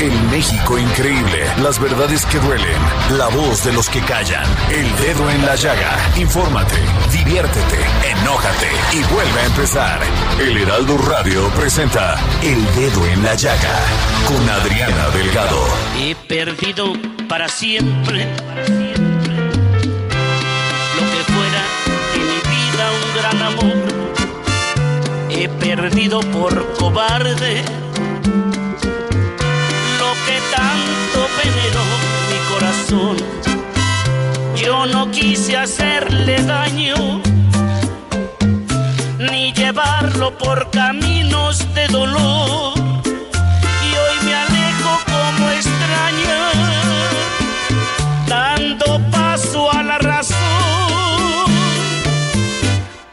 El México increíble. Las verdades que duelen. La voz de los que callan. El dedo en la llaga. Infórmate, diviértete, enójate y vuelve a empezar. El Heraldo Radio presenta El Dedo en la Llaga con Adriana Delgado. He perdido para siempre lo que fuera en mi vida un gran amor. He perdido por cobarde corazón. Yo no quise hacerle daño ni llevarlo por caminos de dolor. Y hoy me alejo como extraña, dando paso a la razón.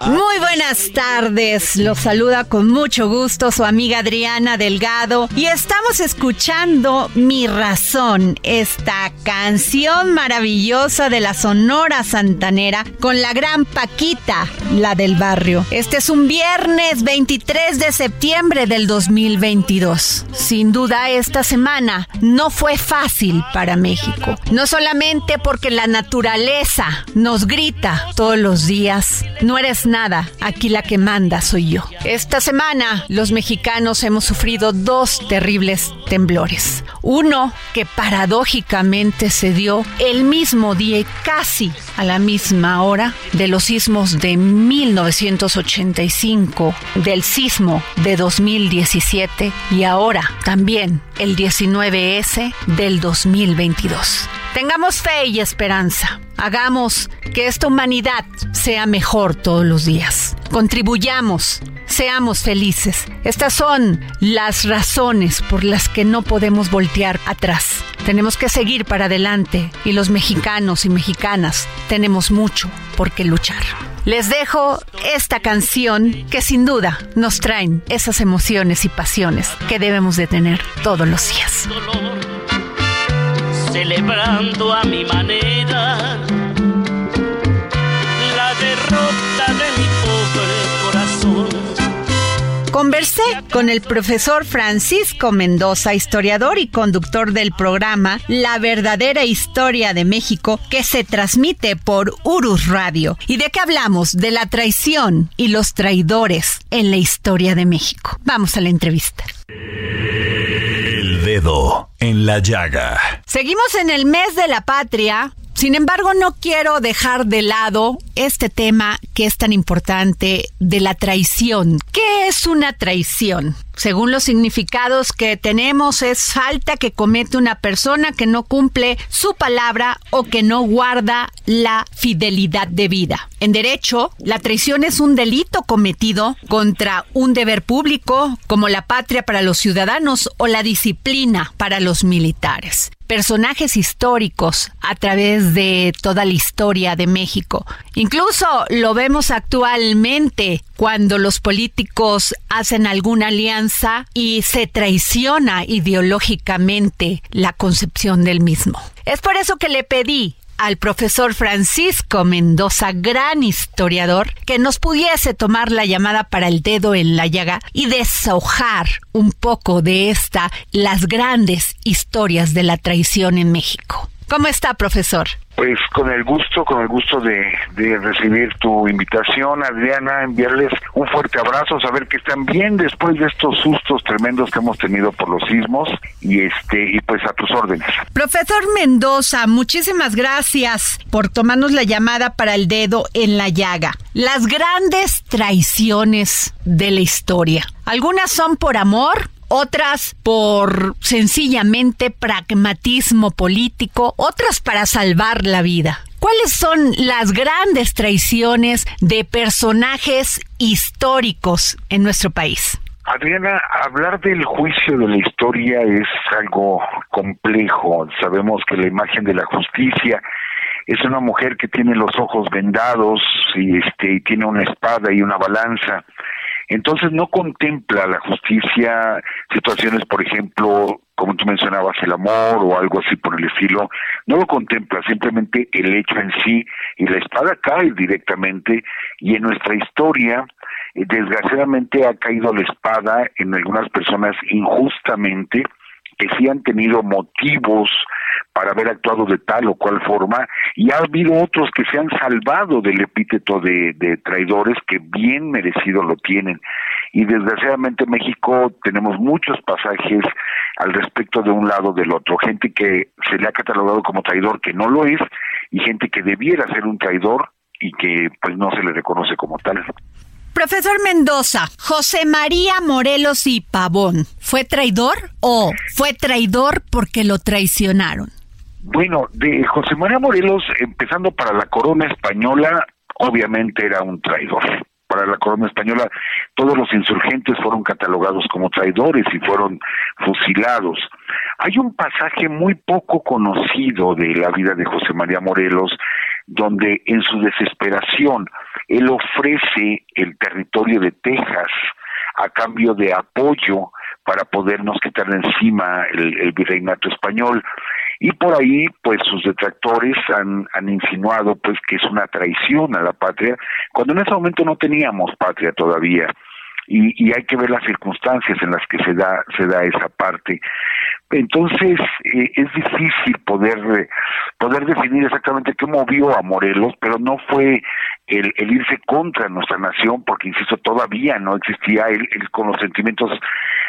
Muy buenas tardes, los saluda con mucho gusto su amiga Adriana Delgado y estamos escuchando Mi Razón, esta canción maravillosa de la Sonora Santanera con la gran Paquita, la del barrio. Este es un viernes 23 de septiembre del 2022. Sin duda esta semana no fue fácil para México, no solamente porque la naturaleza nos grita todos los días, no eres nada, aquí la que manda soy yo. Esta semana los mexicanos hemos sufrido dos terribles temblores. Uno que paradójicamente se dio el mismo día y casi a la misma hora de los sismos de 1985, del sismo de 2017 y ahora también el 19S del 2022. Tengamos fe y esperanza. Hagamos que esta humanidad sea mejor todos los días. Contribuyamos, seamos felices. Estas son las razones por las que no podemos voltear atrás. Tenemos que seguir para adelante y los mexicanos y mexicanas tenemos mucho por qué luchar. Les dejo esta canción que sin duda nos traen esas emociones y pasiones que debemos de tener todos los días. celebrando a mi manera con el profesor Francisco Mendoza, historiador y conductor del programa La verdadera historia de México, que se transmite por Urus Radio. ¿Y de qué hablamos? De la traición y los traidores en la historia de México. Vamos a la entrevista. El Dedo en la Llaga. Seguimos en el mes de la patria. Sin embargo, no quiero dejar de lado este tema que es tan importante de la traición. ¿Qué es una traición? Según los significados que tenemos, es falta que comete una persona que no cumple su palabra o que no guarda la fidelidad de vida. En derecho, la traición es un delito cometido contra un deber público, como la patria para los ciudadanos o la disciplina para los militares personajes históricos a través de toda la historia de México. Incluso lo vemos actualmente cuando los políticos hacen alguna alianza y se traiciona ideológicamente la concepción del mismo. Es por eso que le pedí al profesor Francisco Mendoza, gran historiador, que nos pudiese tomar la llamada para el dedo en la llaga y deshojar un poco de esta, las grandes historias de la traición en México. ¿Cómo está, profesor? Pues con el gusto, con el gusto de, recibir tu invitación, Adriana, enviarles un fuerte abrazo, saber que están bien después de estos sustos tremendos que hemos tenido por los sismos y este y pues a tus órdenes. Profesor Mendoza, muchísimas gracias por tomarnos la llamada para el dedo en la llaga. Las grandes traiciones de la historia. Algunas son por amor, otras por sencillamente pragmatismo político, otras para salvar la vida. ¿Cuáles son las grandes traiciones de personajes históricos en nuestro país? Adriana, hablar del juicio de la historia es algo complejo. Sabemos que la imagen de la justicia es una mujer que tiene los ojos vendados y este y tiene una espada y una balanza entonces no contempla la justicia situaciones, por ejemplo, como tú mencionabas, el amor o algo así por el estilo, no lo contempla, simplemente el hecho en sí y la espada cae directamente y en nuestra historia eh, desgraciadamente ha caído la espada en algunas personas injustamente que sí han tenido motivos para haber actuado de tal o cual forma, y ha habido otros que se han salvado del epíteto de, traidores que bien merecido lo tienen. Y desgraciadamente en México tenemos muchos pasajes al respecto de un lado del otro, gente que se le ha catalogado como traidor que no lo es, y gente que debiera ser un traidor y que pues no se le reconoce como tal. Profesor Mendoza, José María Morelos y Pavón, ¿fue traidor o fue traidor porque lo traicionaron? Bueno, de José María Morelos, empezando para la corona española, obviamente era un traidor. Para la corona española, todos los insurgentes fueron catalogados como traidores y fueron fusilados. Hay un pasaje muy poco conocido de la vida de José María Morelos, donde en su desesperación él ofrece el territorio de Texas a cambio de apoyo para podernos quitar encima el, el virreinato español. Y por ahí pues sus detractores han, han insinuado pues que es una traición a la patria cuando en ese momento no teníamos patria todavía. Y, y hay que ver las circunstancias en las que se da se da esa parte entonces eh, es difícil poder poder definir exactamente qué movió a Morelos pero no fue el, el irse contra nuestra nación porque insisto todavía no existía él con los sentimientos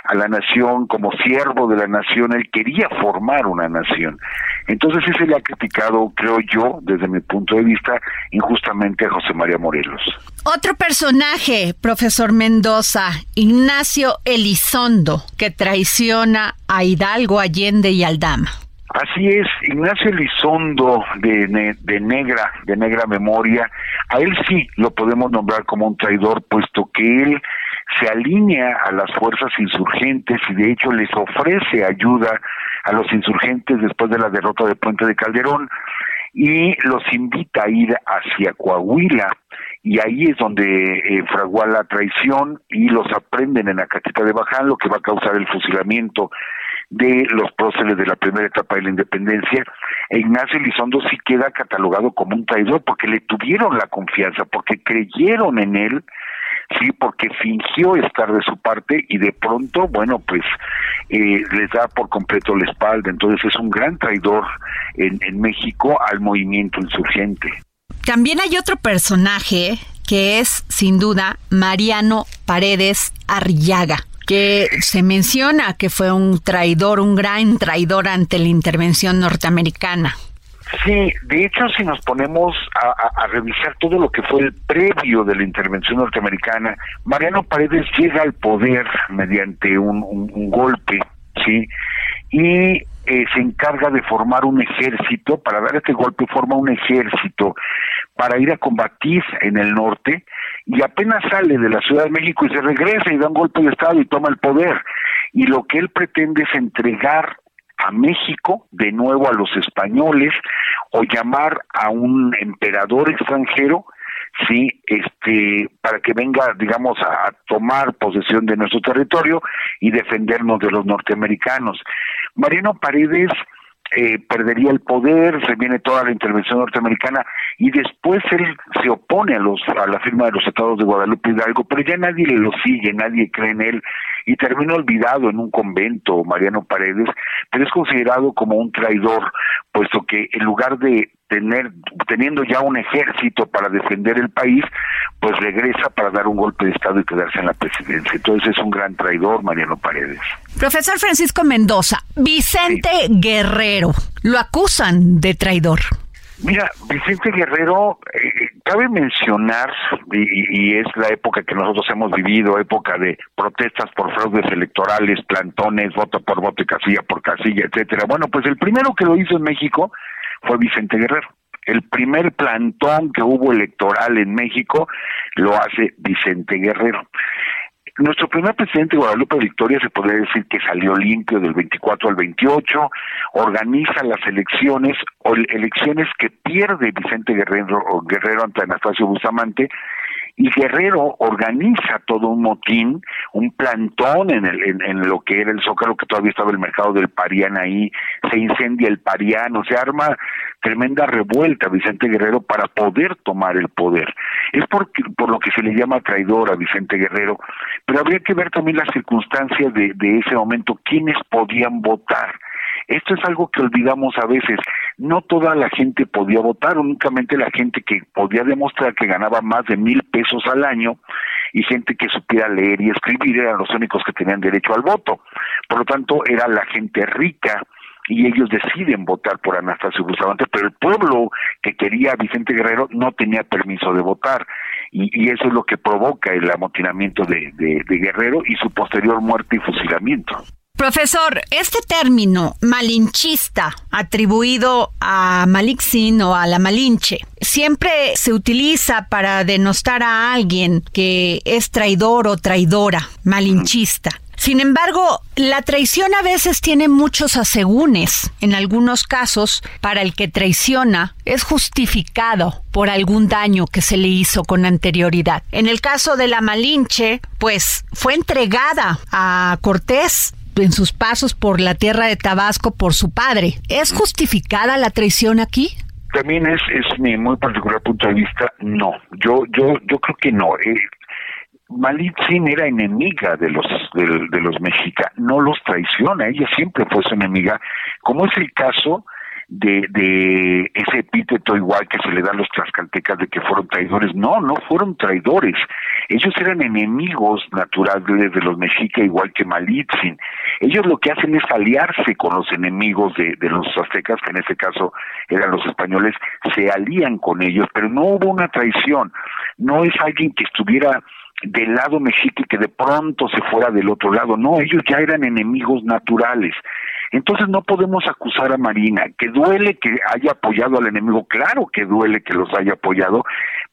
a la nación, como siervo de la nación, él quería formar una nación. Entonces ese le ha criticado, creo yo, desde mi punto de vista, injustamente a José María Morelos. Otro personaje, profesor Mendoza, Ignacio Elizondo, que traiciona a Hidalgo, Allende y Aldama. Así es, Ignacio Elizondo de, de negra, de negra memoria, a él sí lo podemos nombrar como un traidor, puesto que él se alinea a las fuerzas insurgentes y de hecho les ofrece ayuda a los insurgentes después de la derrota de Puente de Calderón y los invita a ir hacia Coahuila. Y ahí es donde eh, la traición y los aprenden en la catita de Baján, lo que va a causar el fusilamiento de los próceres de la primera etapa de la independencia, e Ignacio Elizondo sí queda catalogado como un traidor porque le tuvieron la confianza, porque creyeron en él, sí, porque fingió estar de su parte y de pronto, bueno, pues eh, les da por completo la espalda. Entonces es un gran traidor en, en México al movimiento insurgente. También hay otro personaje que es, sin duda, Mariano Paredes Arriaga que se menciona que fue un traidor, un gran traidor ante la intervención norteamericana. Sí, de hecho, si nos ponemos a, revisar todo lo que fue el previo de la intervención norteamericana, Mariano Paredes llega al poder mediante un, golpe, ¿sí? Y eh, se encarga de formar un ejército, para dar este golpe forma un ejército para ir a combatir en el norte y apenas sale de la Ciudad de México y se regresa y da un golpe de Estado y toma el poder. Y lo que él pretende es entregar a México de nuevo a los españoles o llamar a un emperador extranjero sí este para que venga digamos a, tomar posesión de nuestro territorio y defendernos de los norteamericanos. Mariano Paredes eh, perdería el poder, se viene toda la intervención norteamericana y después él se opone a los a la firma de los estados de Guadalupe Hidalgo, pero ya nadie lo sigue, nadie cree en él y terminó olvidado en un convento, Mariano Paredes, pero es considerado como un traidor, puesto que en lugar de tener teniendo ya un ejército para defender el país, pues regresa para dar un golpe de estado y quedarse en la presidencia. Entonces es un gran traidor Mariano Paredes. Profesor Francisco Mendoza, Vicente Guerrero, lo acusan de traidor. Mira, Vicente Guerrero, eh, cabe mencionar, y, y, es la época que nosotros hemos vivido, época de protestas por fraudes electorales, plantones, voto por voto y casilla por casilla, etcétera. Bueno, pues el primero que lo hizo en México fue Vicente Guerrero. El primer plantón que hubo electoral en México lo hace Vicente Guerrero. Nuestro primer presidente Guadalupe Victoria se podría decir que salió limpio del 24 al 28, organiza las elecciones, o elecciones que pierde Vicente Guerrero, Guerrero ante Anastasio Bustamante, y Guerrero organiza todo un motín, un plantón en, el, en, lo que era el Zócalo, que todavía estaba el mercado del Parián ahí, se incendia el Parián, se arma tremenda revuelta Vicente Guerrero para poder tomar el poder. Es por, por lo que se le llama traidor a Vicente Guerrero, pero habría que ver también las circunstancias de, de ese momento, quiénes podían votar. Esto es algo que olvidamos a veces no toda la gente podía votar, únicamente la gente que podía demostrar que ganaba más de mil pesos al año y gente que supiera leer y escribir eran los únicos que tenían derecho al voto. Por lo tanto, era la gente rica y ellos deciden votar por Anastasio Bustamante, pero el pueblo que quería a Vicente Guerrero no tenía permiso de votar. Y, eso es lo que provoca el amotinamiento de Guerrero y su posterior muerte y fusilamiento. Profesor, este término malinchista atribuido a Malixin o a la Malinche siempre se utiliza para denostar a alguien que es traidor o traidora, malinchista. Sin embargo, la traición a veces tiene muchos asegúnes. En algunos casos, para el que traiciona, es justificado por algún daño que se le hizo con anterioridad. En el caso de la Malinche, pues fue entregada a Cortés en sus pasos por la tierra de Tabasco por su padre. ¿Es justificada la traición aquí? También es, es mi muy particular punto de vista, no. Yo, yo, yo creo que no. Eh, Malitzin era enemiga de los de, de los mexicas, no los traiciona, ella siempre fue su enemiga, como es el caso de, de ese epíteto igual que se le da a los tlaxcaltecas de que fueron traidores. No, no fueron traidores. Ellos eran enemigos naturales de los mexicas, igual que Malitzin. Ellos lo que hacen es aliarse con los enemigos de, los aztecas, que en este caso eran los españoles, se alían con ellos, pero no hubo una traición. No es alguien que estuviera del lado mexica que de pronto se fuera del otro lado. No, ellos ya eran enemigos naturales. Entonces no podemos acusar a Marina, que duele que haya apoyado al enemigo, claro que duele que los haya apoyado,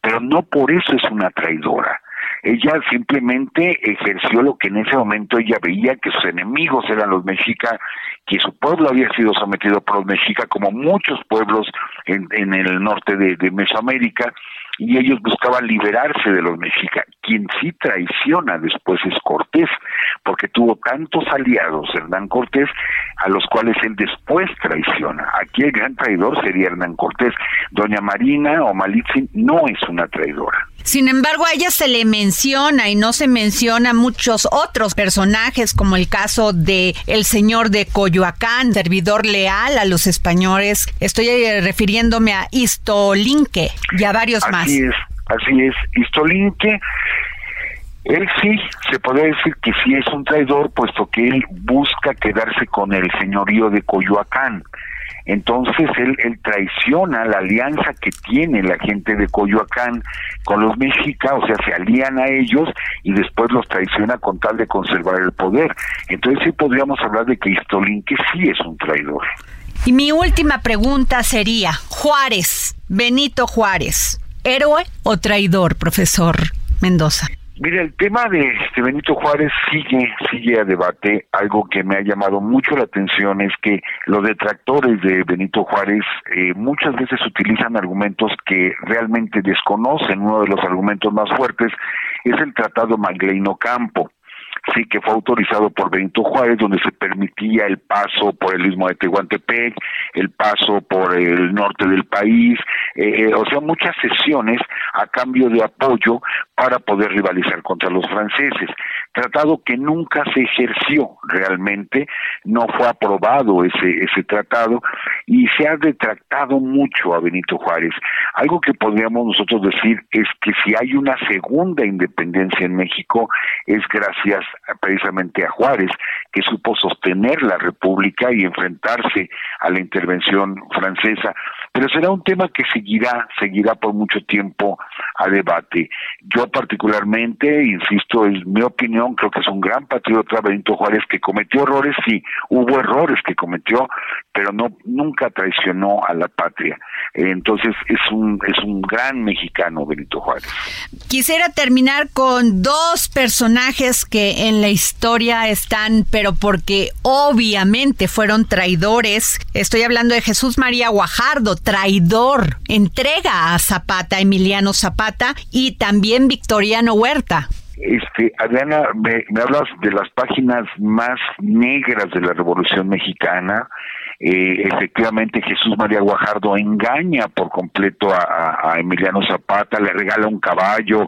pero no por eso es una traidora. Ella simplemente ejerció lo que en ese momento ella veía que sus enemigos eran los mexicas, que su pueblo había sido sometido por los mexicas, como muchos pueblos en, el norte de, Mesoamérica, y ellos buscaban liberarse de los mexicas. Quien sí traiciona después es Cortés, porque tuvo tantos aliados Hernán Cortés, a los cuales él después traiciona. Aquí el gran traidor sería Hernán Cortés. Doña Marina o Malitzin no es una traidora. Sin embargo, a ella se le menciona y no se menciona muchos otros personajes, como el caso de el señor de Coyoacán, servidor leal a los españoles. Estoy eh, refiriéndome a Istolinque y a varios más. Así es, así es. Istolinque él sí, se puede decir que sí es un traidor, puesto que él busca quedarse con el señorío de Coyoacán. Entonces él, él traiciona la alianza que tiene la gente de Coyoacán con los mexicas, o sea, se alían a ellos y después los traiciona con tal de conservar el poder. Entonces sí podríamos hablar de que Istolín, que sí es un traidor. Y mi última pregunta sería, Juárez, Benito Juárez, ¿héroe o traidor, profesor Mendoza? Mira, el tema de este Benito Juárez sigue, sigue a debate. Algo que me ha llamado mucho la atención es que los detractores de Benito Juárez eh, muchas veces utilizan argumentos que realmente desconocen. Uno de los argumentos más fuertes es el Tratado Magleino Campo sí que fue autorizado por Benito Juárez, donde se permitía el paso por el istmo de Tehuantepec, el paso por el norte del país, eh, eh, o sea, muchas sesiones a cambio de apoyo para poder rivalizar contra los franceses. Tratado que nunca se ejerció realmente, no fue aprobado ese, ese tratado y se ha detractado mucho a Benito Juárez. Algo que podríamos nosotros decir es que si hay una segunda independencia en México es gracias precisamente a Juárez, que supo sostener la República y enfrentarse a la intervención francesa. Pero será un tema que seguirá, seguirá por mucho tiempo a debate. Yo particularmente, insisto, es mi opinión, creo que es un gran patriota Benito Juárez que cometió errores, sí, hubo errores que cometió, pero no nunca traicionó a la patria. Entonces es un es un gran mexicano Benito Juárez. Quisiera terminar con dos personajes que en la historia están, pero porque obviamente fueron traidores. Estoy hablando de Jesús María Guajardo, traidor, entrega a Zapata, Emiliano Zapata y también Victoriano Huerta. Este, Adriana, me, me hablas de las páginas más negras de la Revolución Mexicana, eh, efectivamente Jesús María Guajardo engaña por completo a, Emiliano Zapata, le regala un caballo,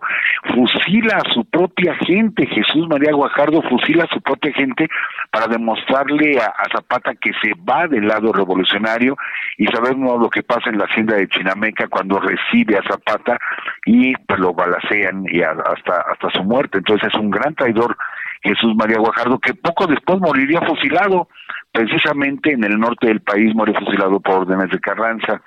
fusila a su propia gente, Jesús María Guajardo fusila a su propia gente para demostrarle a, Zapata que se va del lado revolucionario y sabemos lo que pasa en la hacienda de Chinameca cuando recibe a Zapata y pues lo balacean y hasta, hasta su muerte, entonces es un gran traidor Jesús María Guajardo que poco después moriría fusilado precisamente en el norte del país muere fusilado por órdenes de Carranza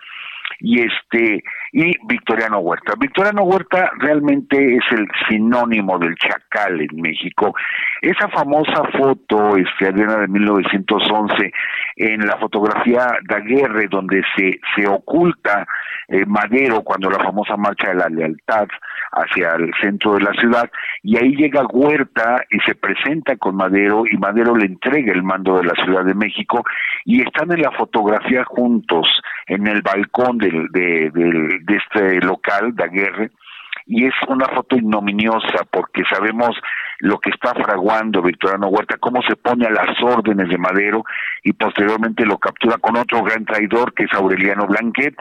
y este y Victoriano Huerta. Victoriano Huerta realmente es el sinónimo del chacal en México. Esa famosa foto, este, Adriana de 1911, en la fotografía Daguerre, donde se, se oculta eh, Madero cuando la famosa marcha de la lealtad hacia el centro de la ciudad, y ahí llega Huerta y se presenta con Madero, y Madero le entrega el mando de la Ciudad de México, y están en la fotografía juntos en el balcón del, de, de este local, Daguerre, y es una foto ignominiosa porque sabemos lo que está fraguando Victoriano Huerta, cómo se pone a las órdenes de Madero y posteriormente lo captura con otro gran traidor que es Aureliano Blanquet,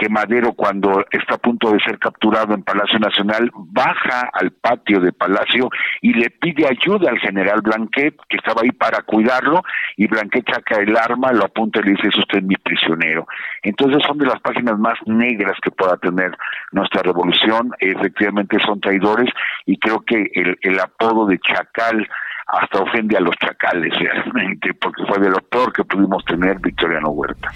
que Madero cuando está a punto de ser capturado en Palacio Nacional baja al patio de Palacio y le pide ayuda al general Blanquet, que estaba ahí para cuidarlo, y Blanquet saca el arma, lo apunta y le dice, es usted mi prisionero. Entonces son de las páginas más negras que pueda tener nuestra revolución, efectivamente son traidores y creo que el, el apodo de Chacal hasta ofende a los chacales realmente, porque fue de lo peor que pudimos tener Victoriano Huerta.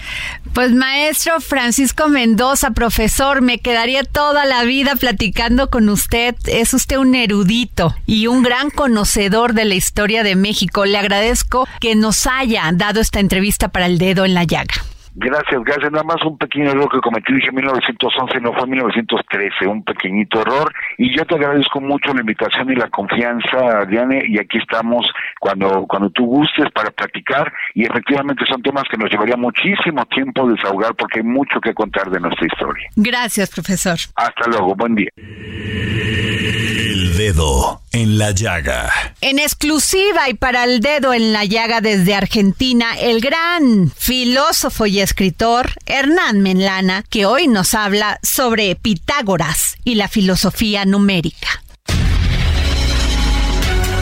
Pues maestro Francisco Mendoza, profesor, me quedaría toda la vida platicando con usted. Es usted un erudito y un gran conocedor de la historia de México. Le agradezco que nos haya dado esta entrevista para el dedo en la llaga. Gracias, gracias. Nada más un pequeño error que cometí, dije 1911, no fue 1913, un pequeñito error. Y yo te agradezco mucho la invitación y la confianza, Diane, y aquí estamos cuando, cuando tú gustes para platicar. Y efectivamente son temas que nos llevaría muchísimo tiempo desahogar porque hay mucho que contar de nuestra historia. Gracias, profesor. Hasta luego, buen día. Dedo en la llaga. En exclusiva y para el dedo en la llaga desde Argentina, el gran filósofo y escritor Hernán Menlana, que hoy nos habla sobre Pitágoras y la filosofía numérica.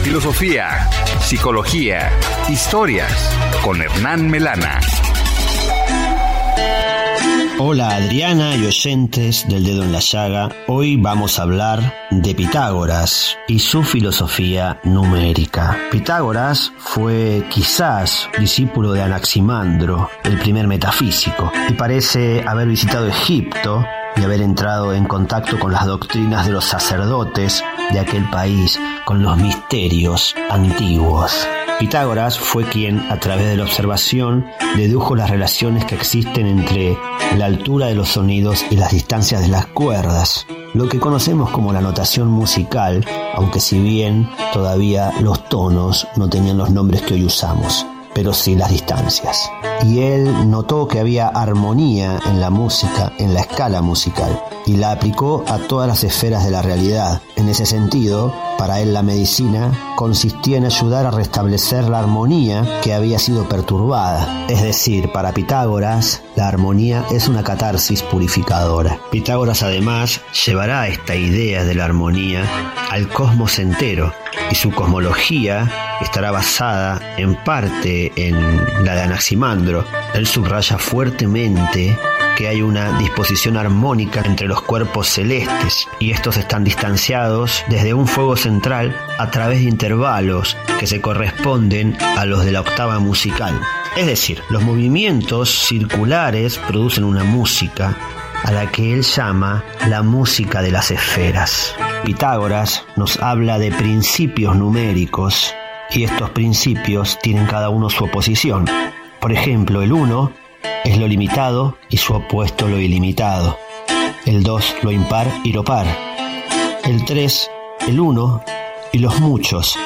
Filosofía, psicología, historias con Hernán Melana. Hola Adriana y oyentes del dedo en la llaga. Hoy vamos a hablar de Pitágoras y su filosofía numérica. Pitágoras fue quizás discípulo de Anaximandro, el primer metafísico, y parece haber visitado Egipto y haber entrado en contacto con las doctrinas de los sacerdotes de aquel país, con los misterios antiguos. Pitágoras fue quien, a través de la observación, dedujo las relaciones que existen entre la altura de los sonidos y las distancias de las cuerdas, lo que conocemos como la notación musical, aunque si bien todavía los tonos no tenían los nombres que hoy usamos pero sí las distancias. Y él notó que había armonía en la música, en la escala musical, y la aplicó a todas las esferas de la realidad. En ese sentido, para él la medicina consistía en ayudar a restablecer la armonía que había sido perturbada. Es decir, para Pitágoras, la armonía es una catarsis purificadora. Pitágoras además llevará esta idea de la armonía al cosmos entero y su cosmología estará basada en parte en la de Anaximandro. Él subraya fuertemente que hay una disposición armónica entre los cuerpos celestes y estos están distanciados desde un fuego central a través de intervalos que se corresponden a los de la octava musical. Es decir, los movimientos circulares producen una música a la que él llama la música de las esferas. Pitágoras nos habla de principios numéricos y estos principios tienen cada uno su oposición. Por ejemplo, el 1 es lo limitado y su opuesto lo ilimitado. El 2 lo impar y lo par. El 3 el 1 y los muchos.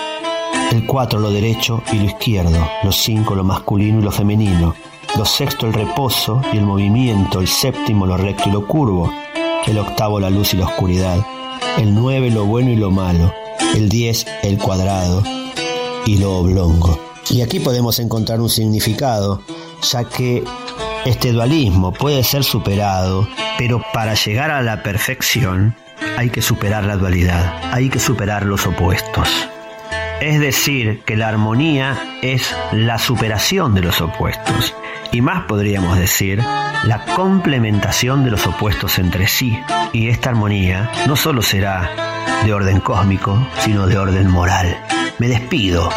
El 4 lo derecho y lo izquierdo. Los 5 lo masculino y lo femenino. Los sexto el reposo y el movimiento. El séptimo lo recto y lo curvo. El octavo la luz y la oscuridad. El 9 lo bueno y lo malo. El 10 el cuadrado y lo oblongo. Y aquí podemos encontrar un significado, ya que este dualismo puede ser superado, pero para llegar a la perfección hay que superar la dualidad, hay que superar los opuestos. Es decir, que la armonía es la superación de los opuestos. Y más podríamos decir, la complementación de los opuestos entre sí. Y esta armonía no solo será de orden cósmico, sino de orden moral. Me despido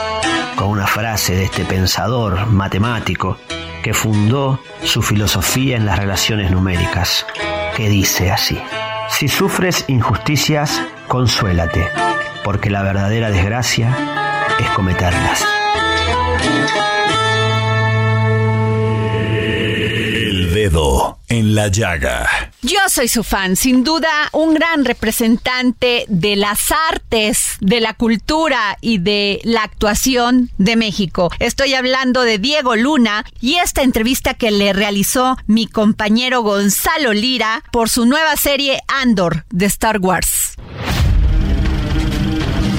con una frase de este pensador matemático que fundó su filosofía en las relaciones numéricas, que dice así, si sufres injusticias, consuélate, porque la verdadera desgracia es cometerlas. El dedo en la llaga. Yo soy su fan, sin duda un gran representante de las artes, de la cultura y de la actuación de México. Estoy hablando de Diego Luna y esta entrevista que le realizó mi compañero Gonzalo Lira por su nueva serie Andor de Star Wars.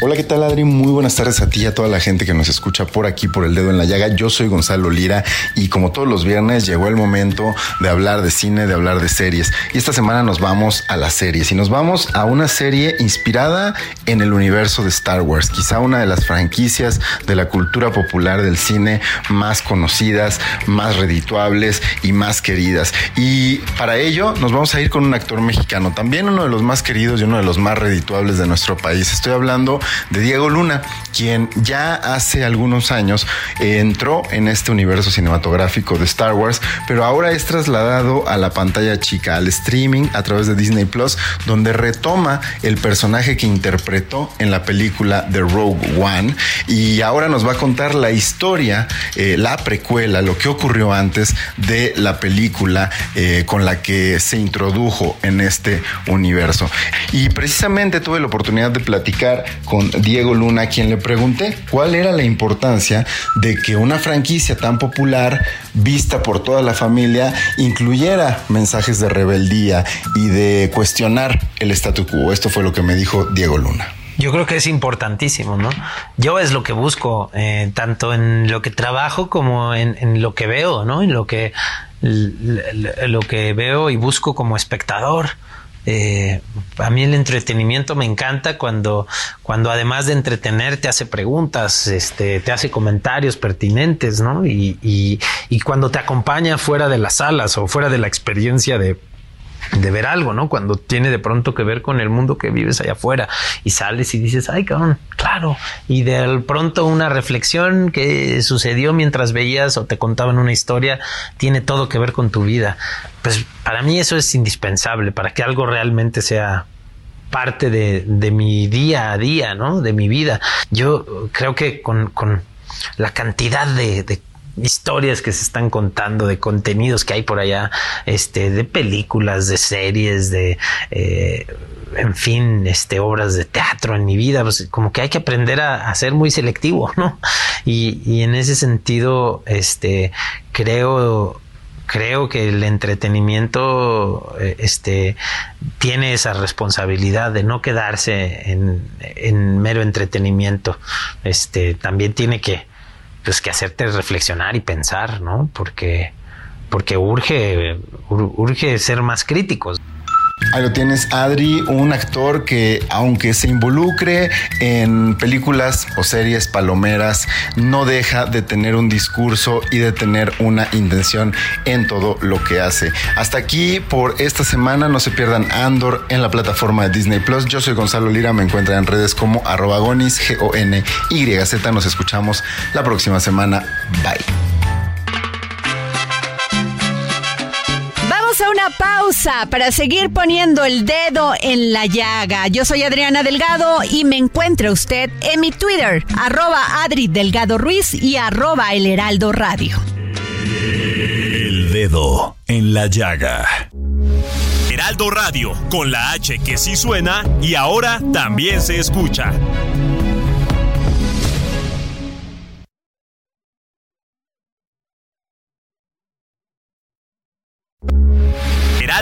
Hola, ¿qué tal Adri? Muy buenas tardes a ti y a toda la gente que nos escucha por aquí, por el dedo en la llaga. Yo soy Gonzalo Lira y como todos los viernes llegó el momento de hablar de cine, de hablar de series. Y esta semana nos vamos a las series y nos vamos a una serie inspirada en el universo de Star Wars, quizá una de las franquicias de la cultura popular del cine más conocidas, más redituables y más queridas. Y para ello nos vamos a ir con un actor mexicano, también uno de los más queridos y uno de los más redituables de nuestro país. Estoy hablando de Diego Luna, quien ya hace algunos años entró en este universo cinematográfico de Star Wars, pero ahora es trasladado a la pantalla chica, al streaming a través de Disney Plus, donde retoma el personaje que interpretó en la película The Rogue One y ahora nos va a contar la historia, eh, la precuela, lo que ocurrió antes de la película eh, con la que se introdujo en este universo. Y precisamente tuve la oportunidad de platicar con Diego Luna, quien le pregunté cuál era la importancia de que una franquicia tan popular, vista por toda la familia, incluyera mensajes de rebeldía y de cuestionar el statu quo. Esto fue lo que me dijo Diego Luna. Yo creo que es importantísimo, ¿no? Yo es lo que busco, eh, tanto en lo que trabajo como en, en, lo que veo, ¿no? En lo que, lo que veo y busco como espectador. Eh, a mí el entretenimiento me encanta cuando, cuando además de entretener te hace preguntas, este, te hace comentarios pertinentes, ¿no? Y, y, y cuando te acompaña fuera de las salas o fuera de la experiencia de, de ver algo, ¿no? Cuando tiene de pronto que ver con el mundo que vives allá afuera y sales y dices, ay, cabrón, claro. Y de pronto una reflexión que sucedió mientras veías o te contaban una historia tiene todo que ver con tu vida. Pues para mí eso es indispensable para que algo realmente sea parte de, de mi día a día, ¿no? De mi vida. Yo creo que con, con la cantidad de, de historias que se están contando, de contenidos que hay por allá, este, de películas, de series, de eh, en fin, este, obras de teatro en mi vida, pues como que hay que aprender a, ser muy selectivo, ¿no? Y, y, en ese sentido, este, creo creo que el entretenimiento eh, este, tiene esa responsabilidad de no quedarse en, mero entretenimiento. Este, también tiene que, pues, que hacerte reflexionar y pensar, ¿no? Porque, porque urge, urge ser más críticos. Ahí lo tienes, Adri, un actor que aunque se involucre en películas o series palomeras, no deja de tener un discurso y de tener una intención en todo lo que hace. Hasta aquí por esta semana, no se pierdan Andor en la plataforma de Disney Plus. Yo soy Gonzalo Lira, me encuentran en redes como arroba gonis, G-O-N-Y-Z. Nos escuchamos la próxima semana. Bye. A una pausa para seguir poniendo el dedo en la llaga. Yo soy Adriana Delgado y me encuentra usted en mi Twitter, arroba Adri Delgado Ruiz y arroba El Heraldo Radio. El dedo en la llaga. Heraldo Radio, con la H que sí suena y ahora también se escucha.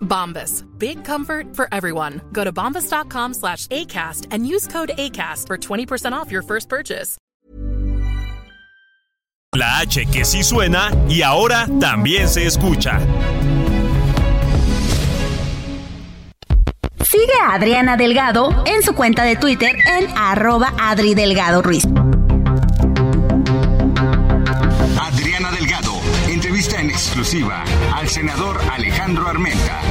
Bombas. Big comfort for everyone. Go to bombas.com slash ACAST and use code ACAST for 20% off your first purchase. La H que sí suena y ahora también se escucha. Sigue a Adriana Delgado en su cuenta de Twitter en arroba Adri Delgado Ruiz. Exclusiva al senador Alejandro Armenta,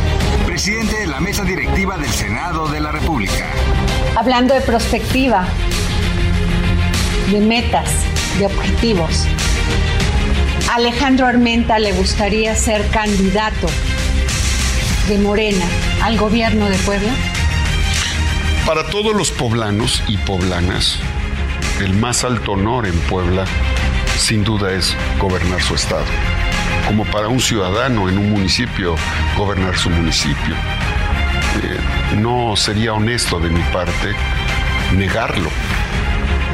presidente de la mesa directiva del Senado de la República. Hablando de prospectiva, de metas, de objetivos. Alejandro Armenta le gustaría ser candidato de Morena al gobierno de Puebla? Para todos los poblanos y poblanas, el más alto honor en Puebla sin duda es gobernar su estado como para un ciudadano en un municipio gobernar su municipio. Eh, no sería honesto de mi parte negarlo.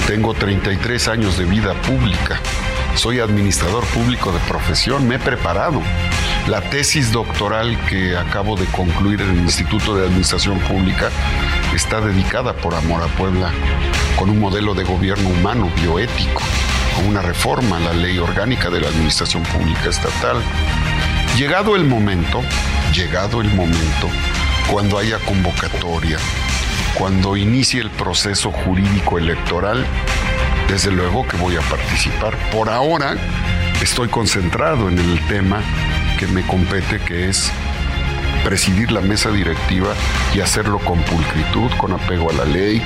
Tengo 33 años de vida pública. Soy administrador público de profesión, me he preparado. La tesis doctoral que acabo de concluir en el Instituto de Administración Pública está dedicada por Amor a Puebla con un modelo de gobierno humano bioético una reforma a la ley orgánica de la Administración Pública Estatal. Llegado el momento, llegado el momento, cuando haya convocatoria, cuando inicie el proceso jurídico electoral, desde luego que voy a participar. Por ahora estoy concentrado en el tema que me compete, que es presidir la mesa directiva y hacerlo con pulcritud, con apego a la ley,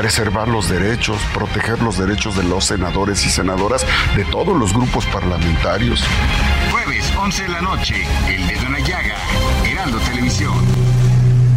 preservar los derechos, proteger los derechos de los senadores y senadoras de todos los grupos parlamentarios. Jueves, 11 de la noche, El Dedo en la Llaga, Heraldo Televisión.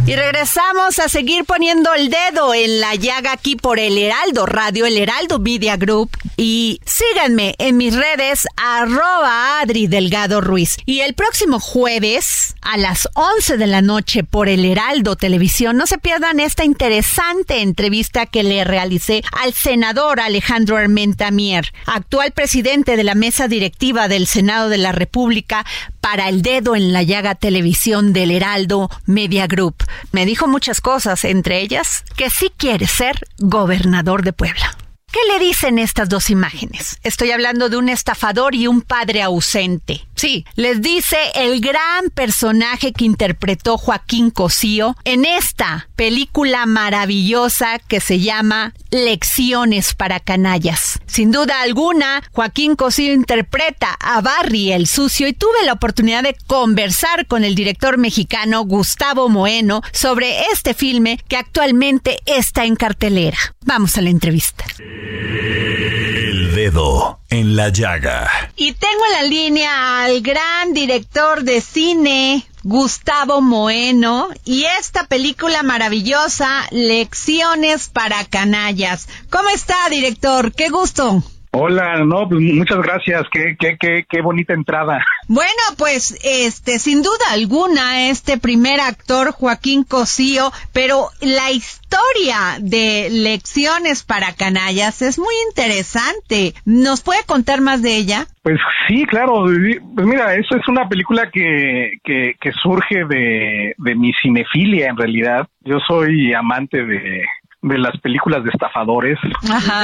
Y regresamos a seguir poniendo el dedo en la llaga aquí por el Heraldo Radio, el Heraldo Media Group. Y síganme en mis redes, arroba Adri Delgado Ruiz. Y el próximo jueves a las 11 de la noche por el Heraldo Televisión, no se pierdan esta interesante entrevista que le realicé al senador Alejandro Armenta Mier, actual presidente de la mesa directiva del Senado de la República para el dedo en la llaga televisión del Heraldo Media Group. Me dijo muchas cosas, entre ellas que sí quiere ser gobernador de Puebla. ¿Qué le dicen estas dos imágenes? Estoy hablando de un estafador y un padre ausente. Sí, les dice el gran personaje que interpretó Joaquín Cosío en esta película maravillosa que se llama Lecciones para canallas. Sin duda alguna, Joaquín Cosío interpreta a Barry el sucio y tuve la oportunidad de conversar con el director mexicano Gustavo Moeno sobre este filme que actualmente está en cartelera. Vamos a la entrevista. El dedo en la llaga. Y tengo en la línea al gran director de cine, Gustavo Moeno y esta película maravillosa, Lecciones para Canallas. ¿Cómo está, director? Qué gusto. Hola, no, pues muchas gracias, qué, qué, qué, qué bonita entrada. Bueno, pues, este, sin duda alguna, este primer actor, Joaquín Cosío, pero la historia de Lecciones para Canallas es muy interesante. ¿Nos puede contar más de ella? Pues sí, claro, pues mira, eso es una película que, que, que surge de, de mi cinefilia en realidad. Yo soy amante de, de las películas de estafadores.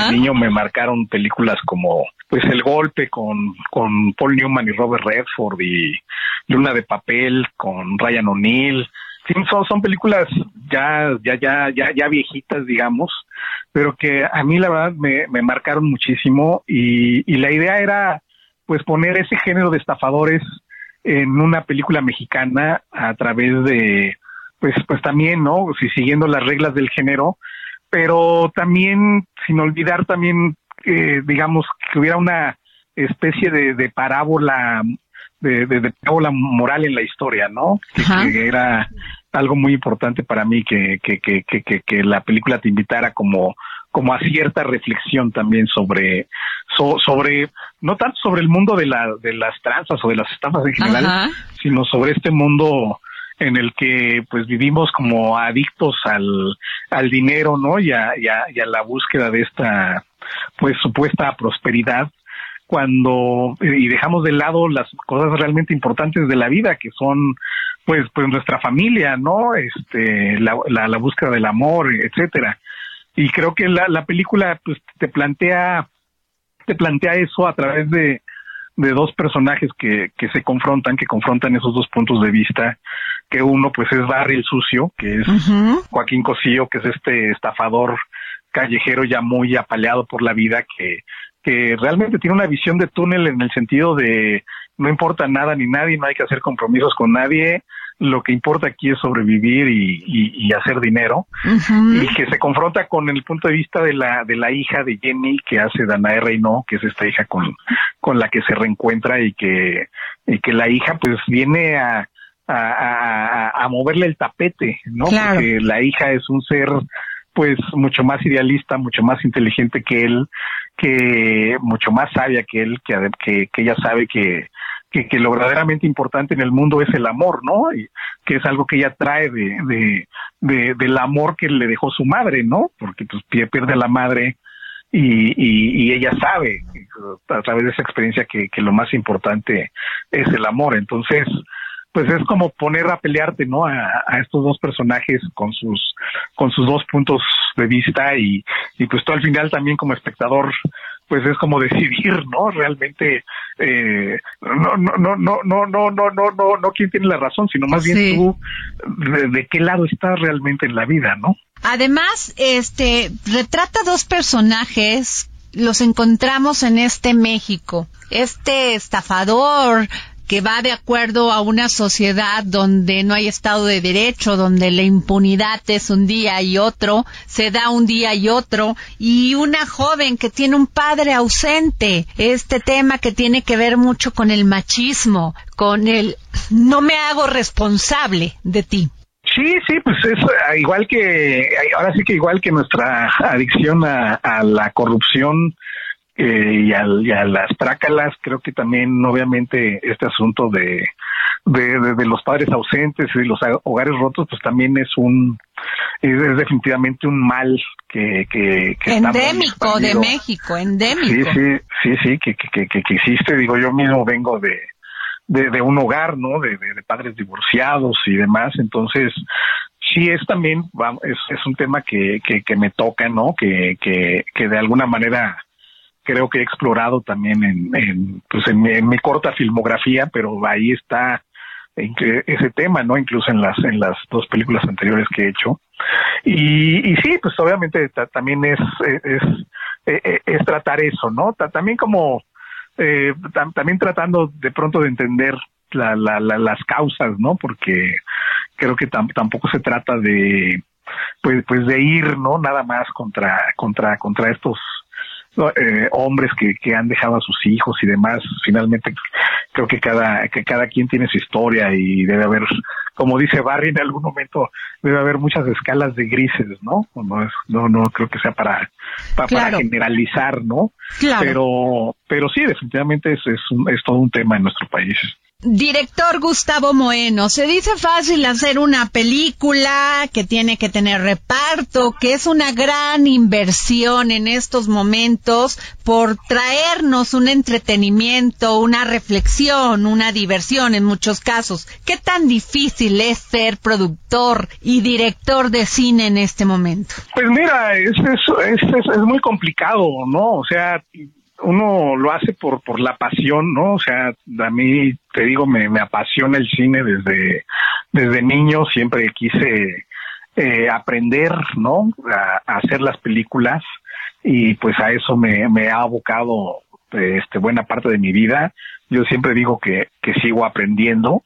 De niño me marcaron películas como pues El Golpe con, con Paul Newman y Robert Redford y Luna de Papel con Ryan O'Neill. Sí, son, son películas ya, ya, ya, ya, ya viejitas, digamos, pero que a mí la verdad me, me marcaron muchísimo y, y la idea era pues poner ese género de estafadores en una película mexicana a través de pues pues también, ¿no? Si siguiendo las reglas del género, pero también sin olvidar también eh, digamos que hubiera una especie de, de parábola de, de, parábola moral en la historia, ¿no? Que, era algo muy importante para mí que, que, que, que, que la película te invitara como como a cierta reflexión también sobre sobre no tanto sobre el mundo de la de las tranzas o de las estafas en general, sino sobre este mundo en el que pues vivimos como adictos al, al dinero, ¿no? Y a, y, a, la búsqueda de esta pues supuesta prosperidad cuando y dejamos de lado las cosas realmente importantes de la vida que son pues pues nuestra familia no este la, la, la búsqueda del amor etcétera y creo que la, la película pues te plantea te plantea eso a través de de dos personajes que, que se confrontan, que confrontan esos dos puntos de vista, que uno pues es Barry el sucio, que es Joaquín Cosío, que es este estafador callejero ya muy apaleado por la vida, que, que realmente tiene una visión de túnel en el sentido de no importa nada ni nadie, no hay que hacer compromisos con nadie, lo que importa aquí es sobrevivir y, y, hacer dinero y que se confronta con el punto de vista de la de la hija de Jenny que hace Danae Reino que es esta hija con con la que se reencuentra y que y que la hija pues viene a a, a, moverle el tapete no porque la hija es un ser pues mucho más idealista mucho más inteligente que él que mucho más sabia que él que, que, que ella sabe que que, que, lo verdaderamente importante en el mundo es el amor, ¿no? Y que es algo que ella trae de, de, de, del amor que le dejó su madre, ¿no? Porque pues pierde a la madre y, y, y, ella sabe a través de esa experiencia que, que lo más importante es el amor. Entonces, pues es como poner a pelearte, ¿no? A, a, estos dos personajes con sus, con sus dos puntos de vista y, y pues tú al final también como espectador pues es como decidir, ¿no? Realmente eh, no, no, no, no, no, no, no, no, no, no quién tiene la razón, sino más bien tú de, qué lado estás realmente en la vida, ¿no? Además, este retrata dos personajes los encontramos en este México. Este estafador que va de acuerdo a una sociedad donde no hay Estado de Derecho, donde la impunidad es un día y otro, se da un día y otro, y una joven que tiene un padre ausente, este tema que tiene que ver mucho con el machismo, con el no me hago responsable de ti. Sí, sí, pues es eh, igual que, ahora sí que igual que nuestra adicción a, a la corrupción, eh, y, a las trácalas, creo que también obviamente este asunto de, de, los padres ausentes y los hogares rotos, pues también es un, es, definitivamente un mal que, que, endémico de México, endémico. Sí, sí, sí, sí, que, que, que, que existe, digo, yo mismo vengo de, de, de un hogar, ¿no? De, de, padres divorciados y demás. Entonces, sí es también, es, es un tema que, que, que me toca, ¿no? Que, que, que de alguna manera creo que he explorado también en, en pues en mi, corta filmografía, pero ahí está ese tema, ¿no? Incluso en las en las dos películas anteriores que he hecho. Y, y sí, pues obviamente también es es, e, e, es, tratar eso, ¿no? también como eh, también tratando de pronto de entender la, la, las causas, ¿no? Porque creo que tampoco se trata de pues pues de ir, ¿no? Nada más contra contra contra estos eh, hombres que, que han dejado a sus hijos y demás. Finalmente, creo que cada, que cada quien tiene su historia y debe haber, como dice Barry en algún momento, debe haber muchas escalas de grises, ¿no? No, es, no, no creo que sea para, para, generalizar, ¿no? Pero, pero sí, definitivamente es, es, es todo un tema en nuestro país. Director Gustavo Moeno, se dice fácil hacer una película que tiene que tener reparto, que es una gran inversión en estos momentos por traernos un entretenimiento, una reflexión, una diversión en muchos casos. ¿Qué tan difícil es ser productor y director de cine en este momento? Pues mira, es, es, es, es muy complicado, ¿no? O sea, uno lo hace por, por la pasión, ¿no? O sea, a mí, te digo, me, me apasiona el cine desde, desde niño, siempre quise eh, aprender, ¿no? A, hacer las películas y pues a eso me, me ha abocado este, buena parte de mi vida. Yo siempre digo que, que sigo aprendiendo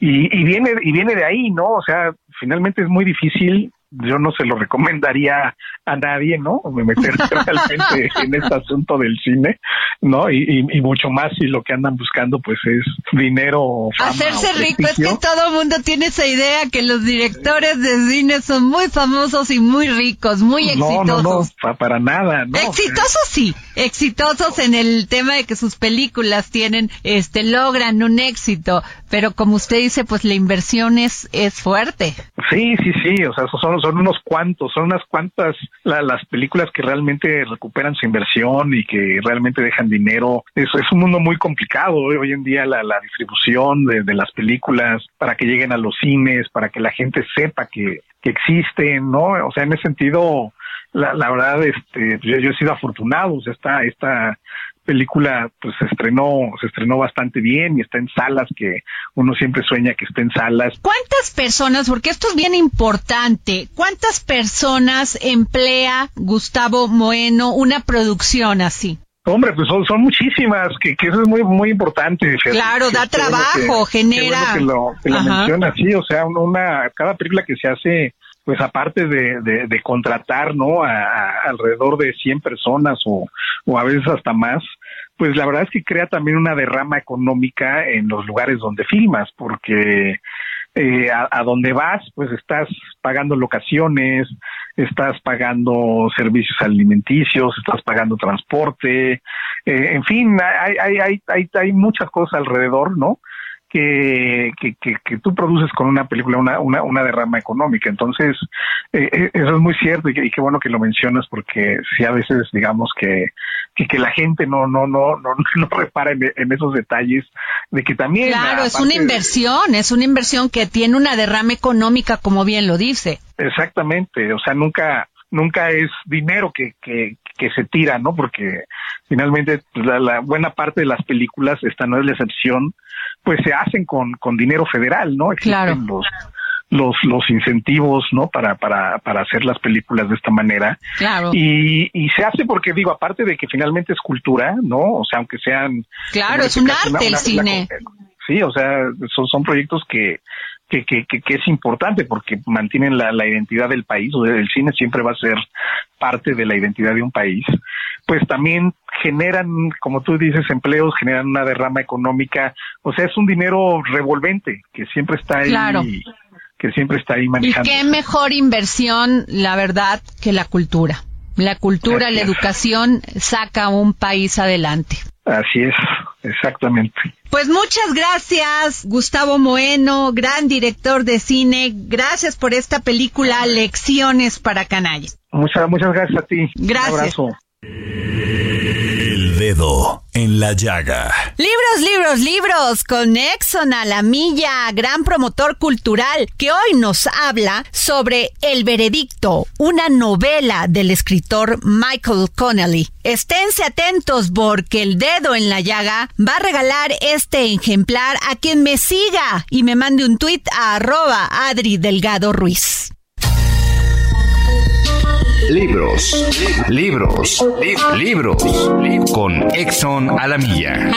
y, y viene, y viene de ahí, ¿no? O sea, finalmente es muy difícil yo no se lo recomendaría a nadie, ¿no? Meter realmente en este asunto del cine, ¿no? Y, y, mucho más si lo que andan buscando pues es dinero. Fama, Hacerse rico, es que todo el mundo tiene esa idea que los directores de cine son muy famosos y muy ricos, muy exitosos. No, no, no, para nada, ¿no? Exitosos sí, exitosos en el tema de que sus películas tienen, este, logran un éxito, pero como usted dice, pues la inversión es, es fuerte. Sí, sí, sí, o sea, son, son unos cuantos, son unas cuantas las películas que realmente recuperan su inversión y que realmente dejan dinero. Es, es un mundo muy complicado hoy en día la, la distribución de, de, las películas para que lleguen a los cines, para que la gente sepa que, que existen, ¿no? O sea, en ese sentido, la, la verdad, este, yo, yo, he sido afortunado, o sea, esta, esta película pues se estrenó, se estrenó bastante bien y está en salas que uno siempre sueña que esté en salas. ¿Cuántas personas, porque esto es bien importante, cuántas personas emplea Gustavo Moeno una producción así? Hombre, pues son, son muchísimas, que, que eso es muy muy importante. Claro, da trabajo, genera. Que, lo, que lo menciona, sí, o sea, una, cada película que se hace pues aparte de, de, contratar, ¿no? A, alrededor de 100 personas o, o a veces hasta más, pues la verdad es que crea también una derrama económica en los lugares donde filmas, porque eh, a, donde vas, pues estás pagando locaciones, estás pagando servicios alimenticios, estás pagando transporte, eh, en fin, hay, hay, hay, hay muchas cosas alrededor, ¿no? Que, que, que, tú produces con una película una, una, una derrama económica. Entonces, eh, eh eso es muy cierto y, qué bueno que lo mencionas porque si a veces digamos que, que, la gente no, no, no, no, no repara en, esos detalles de que también... Claro, es una inversión, es una inversión que tiene una derrama económica, como bien lo dice. Exactamente, o sea, nunca nunca es dinero que, que, que se tira, ¿no? Porque finalmente pues, la, la, buena parte de las películas, esta no es la excepción, pues se hacen con, con dinero federal, ¿no? Existen los los los incentivos, ¿no? Para para para hacer las películas de esta manera. Claro. Y, y se hace porque digo, aparte de que finalmente es cultura, ¿no? O sea, aunque sean Claro, es un arte el cine. sí, o sea, son son proyectos que que, que, que, es importante porque mantienen la, la identidad del país, o el cine siempre va a ser parte de la identidad de un país pues también generan, como tú dices, empleos, generan una derrama económica, o sea, es un dinero revolvente que siempre está ahí, que siempre está ahí manejando. Y qué mejor inversión, la verdad, que la cultura. La cultura, la educación saca un país adelante. Así es, exactamente. Pues muchas gracias, Gustavo Moeno, gran director de cine. Gracias por esta película Lecciones para Canallas. Muchas, muchas gracias a ti. Gracias. Un abrazo. El dedo en la llaga. Libros, libros, libros con Exxon a la milla, gran promotor cultural, que hoy nos habla sobre El Veredicto, una novela del escritor Michael Connelly. Esténse atentos porque el dedo en la llaga va a regalar este ejemplar a quien me siga y me mande un tuit a arroba Adri Delgado Ruiz. Libros, libros, libros, con Exxon a la milla.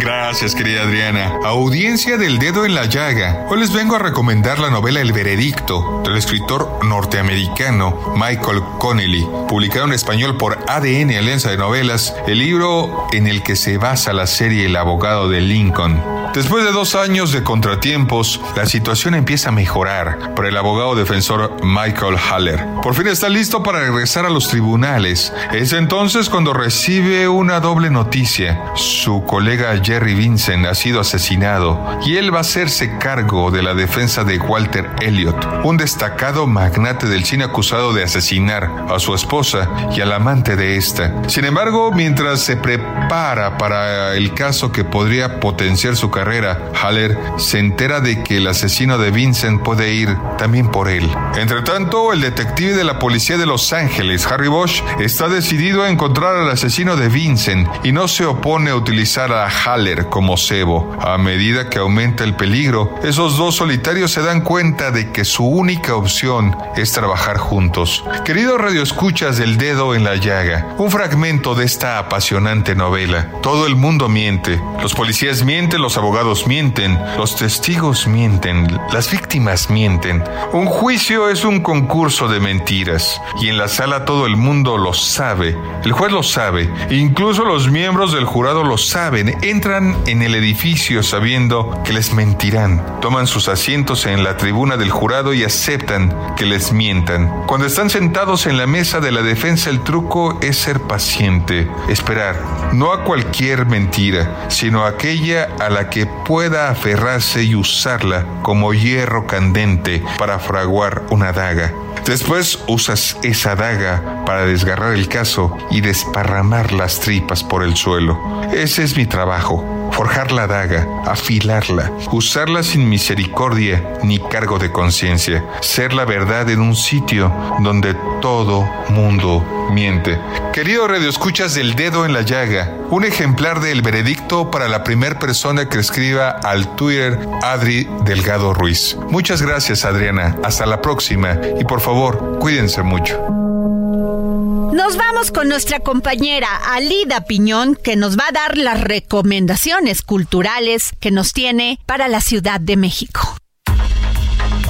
Gracias, querida Adriana. Audiencia del dedo en la llaga. Hoy les vengo a recomendar la novela El Veredicto del escritor norteamericano Michael Connelly, publicado en español por ADN Alianza de Novelas, el libro en el que se basa la serie El abogado de Lincoln. Después de dos años de contratiempos, la situación empieza a mejorar para el abogado defensor Michael Haller. Por fin está listo para regresar a los tribunales. Es entonces cuando recibe una doble noticia. Su colega Jerry Vincent ha sido asesinado y él va a hacerse cargo de la defensa de Walter Elliot, un destacado magnate del cine acusado de asesinar a su esposa y al amante de esta. Sin embargo, mientras se prepara para el caso que podría potenciar su carrera, Haller se entera de que el asesino de Vincent puede ir también por él. Entre tanto, el detective de la policía de Los Ángeles, Harry Bosch, está decidido a encontrar al asesino de Vincent y no se opone a utilizar a Haller como cebo. A medida que aumenta el peligro, esos dos solitarios se dan cuenta de que su única opción es trabajar juntos. Queridos radioescuchas del dedo en la llaga, un fragmento de esta apasionante novela. Todo el mundo miente. Los policías mienten, los abogados mienten, los testigos mienten, las víctimas mienten. Un juicio es un concurso de mentiras y en la sala todo el mundo lo sabe. El juez lo sabe, incluso los miembros del jurado lo saben. Entran en el edificio sabiendo que les mentirán. Toman sus asientos en la tribuna del jurado y aceptan que les mientan. Cuando están sentados en la mesa de la defensa, el truco es ser paciente, esperar, no a cualquier mentira, sino a aquella a la que pueda aferrarse y usarla como hierro candente para fraguar una daga. Después usas esa daga para desgarrar el caso y desparramar las tripas por el suelo. Ese es mi trabajo. Forjar la daga, afilarla, usarla sin misericordia ni cargo de conciencia, ser la verdad en un sitio donde todo mundo miente. Querido Radio Escuchas del Dedo en la Llaga, un ejemplar del veredicto para la primera persona que escriba al Twitter Adri Delgado Ruiz. Muchas gracias Adriana, hasta la próxima y por favor, cuídense mucho. Nos vamos con nuestra compañera Alida Piñón, que nos va a dar las recomendaciones culturales que nos tiene para la Ciudad de México.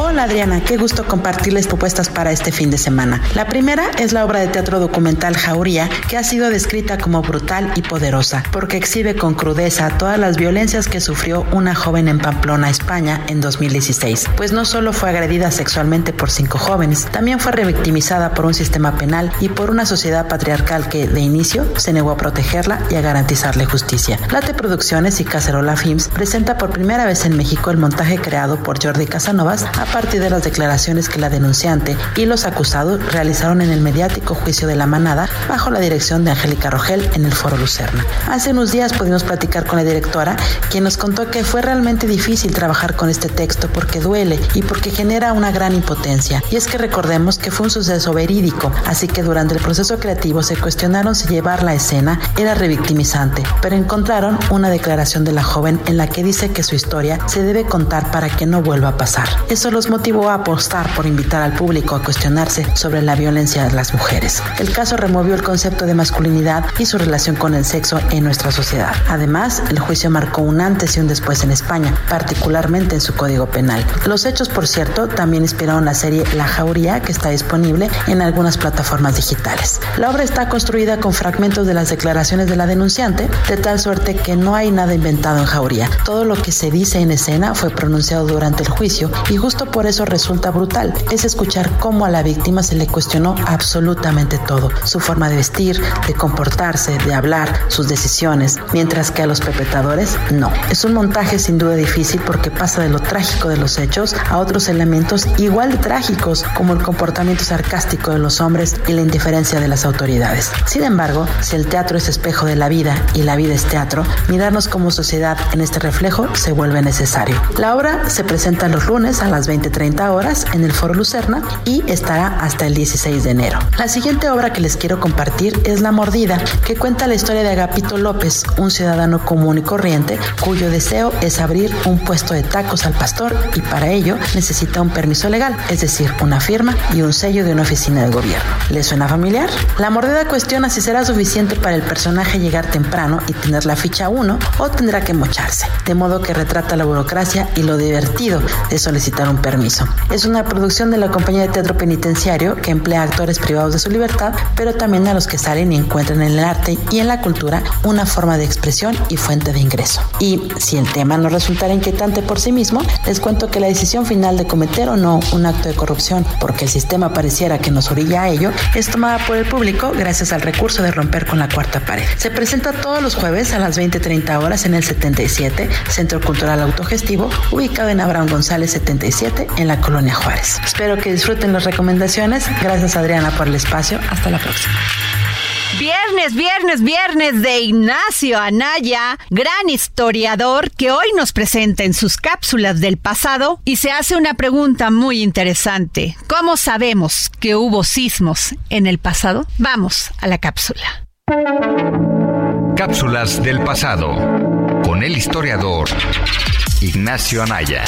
Hola Adriana, qué gusto compartirles propuestas para este fin de semana. La primera es la obra de teatro documental Jauría, que ha sido descrita como brutal y poderosa, porque exhibe con crudeza todas las violencias que sufrió una joven en Pamplona, España, en 2016. Pues no solo fue agredida sexualmente por cinco jóvenes, también fue revictimizada por un sistema penal y por una sociedad patriarcal que, de inicio, se negó a protegerla y a garantizarle justicia. Late Producciones y Cacerola Films presenta por primera vez en México el montaje creado por Jordi Casanovas partir de las declaraciones que la denunciante y los acusados realizaron en el mediático juicio de la manada bajo la dirección de Angélica Rogel en el Foro Lucerna. Hace unos días pudimos platicar con la directora, quien nos contó que fue realmente difícil trabajar con este texto porque duele y porque genera una gran impotencia. Y es que recordemos que fue un suceso verídico, así que durante el proceso creativo se cuestionaron si llevar la escena era revictimizante, pero encontraron una declaración de la joven en la que dice que su historia se debe contar para que no vuelva a pasar. Eso los motivó a apostar por invitar al público a cuestionarse sobre la violencia de las mujeres. El caso removió el concepto de masculinidad y su relación con el sexo en nuestra sociedad. Además, el juicio marcó un antes y un después en España, particularmente en su código penal. Los hechos, por cierto, también inspiraron la serie La Jauría, que está disponible en algunas plataformas digitales. La obra está construida con fragmentos de las declaraciones de la denunciante, de tal suerte que no hay nada inventado en Jauría. Todo lo que se dice en escena fue pronunciado durante el juicio y justo por eso resulta brutal, es escuchar cómo a la víctima se le cuestionó absolutamente todo, su forma de vestir, de comportarse, de hablar, sus decisiones, mientras que a los perpetradores no. Es un montaje sin duda difícil porque pasa de lo trágico de los hechos a otros elementos igual de trágicos como el comportamiento sarcástico de los hombres y la indiferencia de las autoridades. Sin embargo, si el teatro es espejo de la vida y la vida es teatro, mirarnos como sociedad en este reflejo se vuelve necesario. La obra se presenta los lunes a las las 20.30 horas en el Foro Lucerna y estará hasta el 16 de enero. La siguiente obra que les quiero compartir es La Mordida, que cuenta la historia de Agapito López, un ciudadano común y corriente cuyo deseo es abrir un puesto de tacos al pastor y para ello necesita un permiso legal, es decir, una firma y un sello de una oficina de gobierno. ¿Le suena familiar? La Mordida cuestiona si será suficiente para el personaje llegar temprano y tener la ficha 1 o tendrá que mocharse, de modo que retrata la burocracia y lo divertido de solicitar un permiso. Es una producción de la compañía de teatro penitenciario que emplea a actores privados de su libertad, pero también a los que salen y encuentran en el arte y en la cultura una forma de expresión y fuente de ingreso. Y si el tema no resultara inquietante por sí mismo, les cuento que la decisión final de cometer o no un acto de corrupción, porque el sistema pareciera que nos orilla a ello, es tomada por el público gracias al recurso de romper con la cuarta pared. Se presenta todos los jueves a las 20.30 horas en el 77, Centro Cultural Autogestivo, ubicado en Abraham González 77, en la Colonia Juárez. Espero que disfruten las recomendaciones. Gracias Adriana por el espacio. Hasta la próxima. Viernes, viernes, viernes de Ignacio Anaya, gran historiador que hoy nos presenta en sus cápsulas del pasado y se hace una pregunta muy interesante. ¿Cómo sabemos que hubo sismos en el pasado? Vamos a la cápsula. Cápsulas del pasado con el historiador Ignacio Anaya.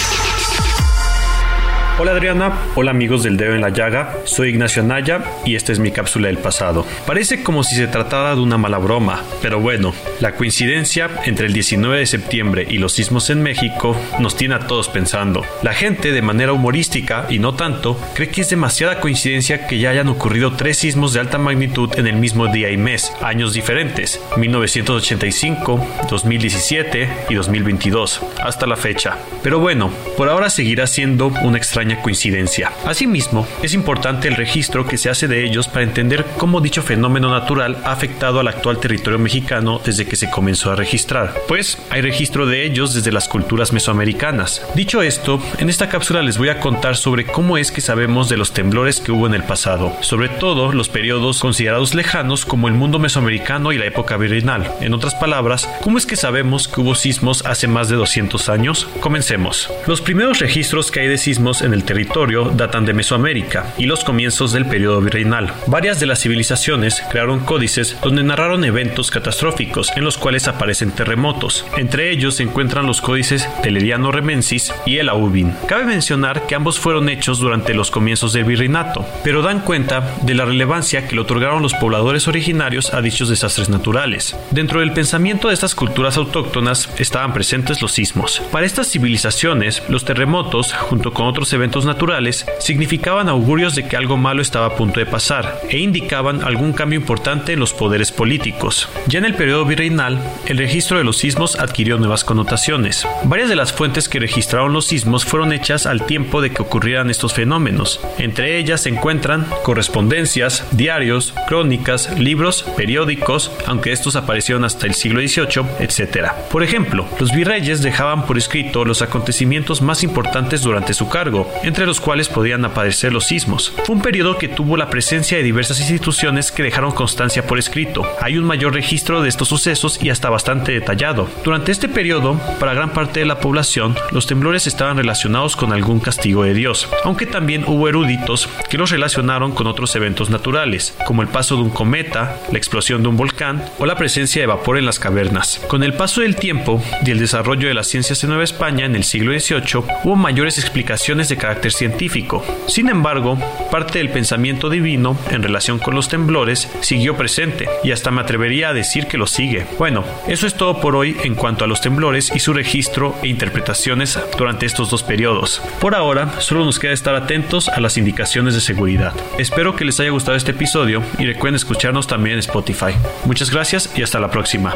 Hola Adriana, hola amigos del dedo en la llaga, soy Ignacio Anaya y esta es mi cápsula del pasado. Parece como si se tratara de una mala broma, pero bueno, la coincidencia entre el 19 de septiembre y los sismos en México nos tiene a todos pensando. La gente de manera humorística y no tanto cree que es demasiada coincidencia que ya hayan ocurrido tres sismos de alta magnitud en el mismo día y mes, años diferentes, 1985, 2017 y 2022, hasta la fecha. Pero bueno, por ahora seguirá siendo una extraña coincidencia. Asimismo, es importante el registro que se hace de ellos para entender cómo dicho fenómeno natural ha afectado al actual territorio mexicano desde que se comenzó a registrar, pues hay registro de ellos desde las culturas mesoamericanas. Dicho esto, en esta cápsula les voy a contar sobre cómo es que sabemos de los temblores que hubo en el pasado, sobre todo los periodos considerados lejanos como el mundo mesoamericano y la época virreinal. En otras palabras, ¿cómo es que sabemos que hubo sismos hace más de 200 años? Comencemos. Los primeros registros que hay de sismos en el territorio datan de Mesoamérica y los comienzos del periodo virreinal. Varias de las civilizaciones crearon códices donde narraron eventos catastróficos en los cuales aparecen terremotos. Entre ellos se encuentran los códices Teleriano Remensis y el Aubin. Cabe mencionar que ambos fueron hechos durante los comienzos del virreinato, pero dan cuenta de la relevancia que le otorgaron los pobladores originarios a dichos desastres naturales. Dentro del pensamiento de estas culturas autóctonas estaban presentes los sismos. Para estas civilizaciones, los terremotos, junto con otros eventos naturales, significaban augurios de que algo malo estaba a punto de pasar e indicaban algún cambio importante en los poderes políticos. Ya en el periodo virreinal, el registro de los sismos adquirió nuevas connotaciones. Varias de las fuentes que registraron los sismos fueron hechas al tiempo de que ocurrieran estos fenómenos. Entre ellas se encuentran correspondencias, diarios, crónicas, libros, periódicos, aunque estos aparecieron hasta el siglo XVIII, etc. Por ejemplo, los virreyes dejaban por escrito los acontecimientos más importantes durante su cargo, entre los cuales podían aparecer los sismos. Fue un periodo que tuvo la presencia de diversas instituciones que dejaron constancia por escrito. Hay un mayor registro de estos sucesos y hasta bastante detallado. Durante este periodo, para gran parte de la población, los temblores estaban relacionados con algún castigo de Dios, aunque también hubo eruditos que los relacionaron con otros eventos naturales, como el paso de un cometa, la explosión de un volcán o la presencia de vapor en las cavernas. Con el paso del tiempo y el desarrollo de las ciencias en Nueva España en el siglo XVIII, hubo mayores explicaciones de carácter científico. Sin embargo, parte del pensamiento divino en relación con los temblores siguió presente y hasta me atrevería a decir que lo sigue. Bueno, eso es todo por hoy en cuanto a los temblores y su registro e interpretaciones durante estos dos periodos. Por ahora, solo nos queda estar atentos a las indicaciones de seguridad. Espero que les haya gustado este episodio y recuerden escucharnos también en Spotify. Muchas gracias y hasta la próxima.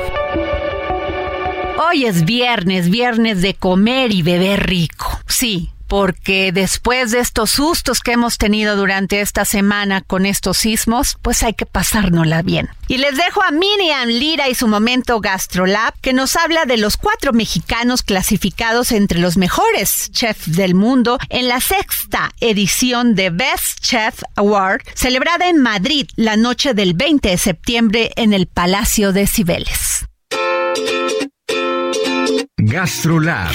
Hoy es viernes, viernes de comer y beber rico. Sí, porque después de estos sustos que hemos tenido durante esta semana con estos sismos, pues hay que pasárnosla bien. Y les dejo a Miriam Lira y su momento GastroLab, que nos habla de los cuatro mexicanos clasificados entre los mejores chefs del mundo en la sexta edición de Best Chef Award, celebrada en Madrid la noche del 20 de septiembre en el Palacio de Cibeles. GastroLab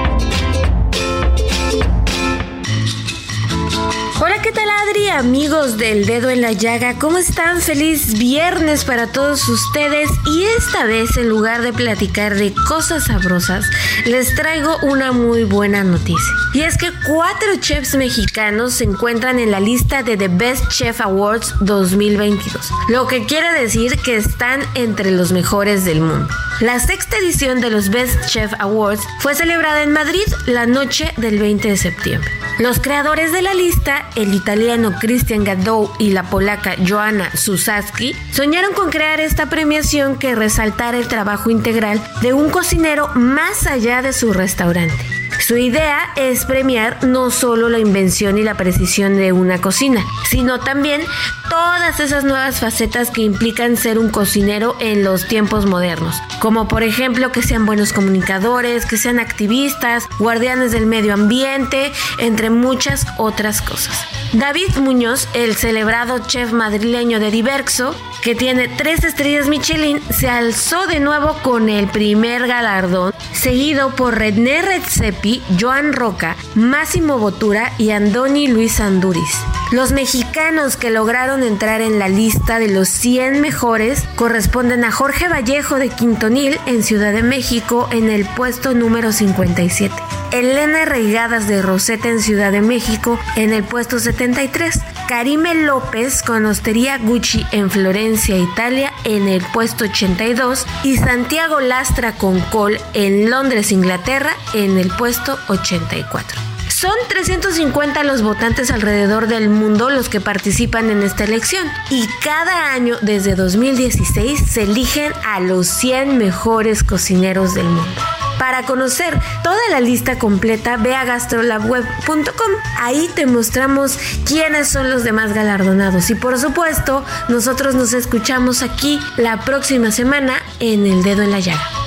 ¿Qué tal Adri? Amigos del dedo en la llaga, ¿cómo están? Feliz viernes para todos ustedes y esta vez en lugar de platicar de cosas sabrosas, les traigo una muy buena noticia. Y es que cuatro chefs mexicanos se encuentran en la lista de The Best Chef Awards 2022, lo que quiere decir que están entre los mejores del mundo. La sexta edición de los Best Chef Awards fue celebrada en Madrid la noche del 20 de septiembre. Los creadores de la lista, el italiano Christian Gadou y la polaca Joanna Susaski, soñaron con crear esta premiación que resaltara el trabajo integral de un cocinero más allá de su restaurante. Su idea es premiar no solo la invención y la precisión de una cocina, sino también todas esas nuevas facetas que implican ser un cocinero en los tiempos modernos, como por ejemplo que sean buenos comunicadores, que sean activistas, guardianes del medio ambiente, entre muchas otras cosas. David Muñoz, el celebrado chef madrileño de Diverso, que tiene tres estrellas Michelin, se alzó de nuevo con el primer galardón, seguido por René Redzepi, Joan Roca, Máximo Botura y Andoni Luis Anduriz. Los mexicanos que lograron entrar en la lista de los 100 mejores corresponden a Jorge Vallejo de Quintonil en Ciudad de México en el puesto número 57. Elena Reigadas de Rosetta en Ciudad de México en el puesto 73. Karime López con Hostería Gucci en Florencia, Italia en el puesto 82 y Santiago Lastra con Col en Londres, Inglaterra en el puesto 84. Son 350 los votantes alrededor del mundo los que participan en esta elección y cada año desde 2016 se eligen a los 100 mejores cocineros del mundo. Para conocer toda la lista completa, ve a gastrolabweb.com. Ahí te mostramos quiénes son los demás galardonados. Y por supuesto, nosotros nos escuchamos aquí la próxima semana en El Dedo en la Llaga.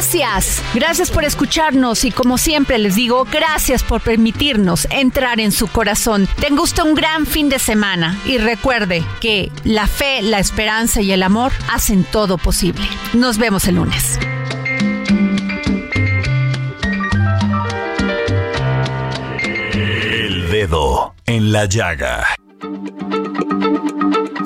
Gracias, gracias por escucharnos y como siempre les digo, gracias por permitirnos entrar en su corazón. Tenga usted un gran fin de semana y recuerde que la fe, la esperanza y el amor hacen todo posible. Nos vemos el lunes. El dedo en la llaga.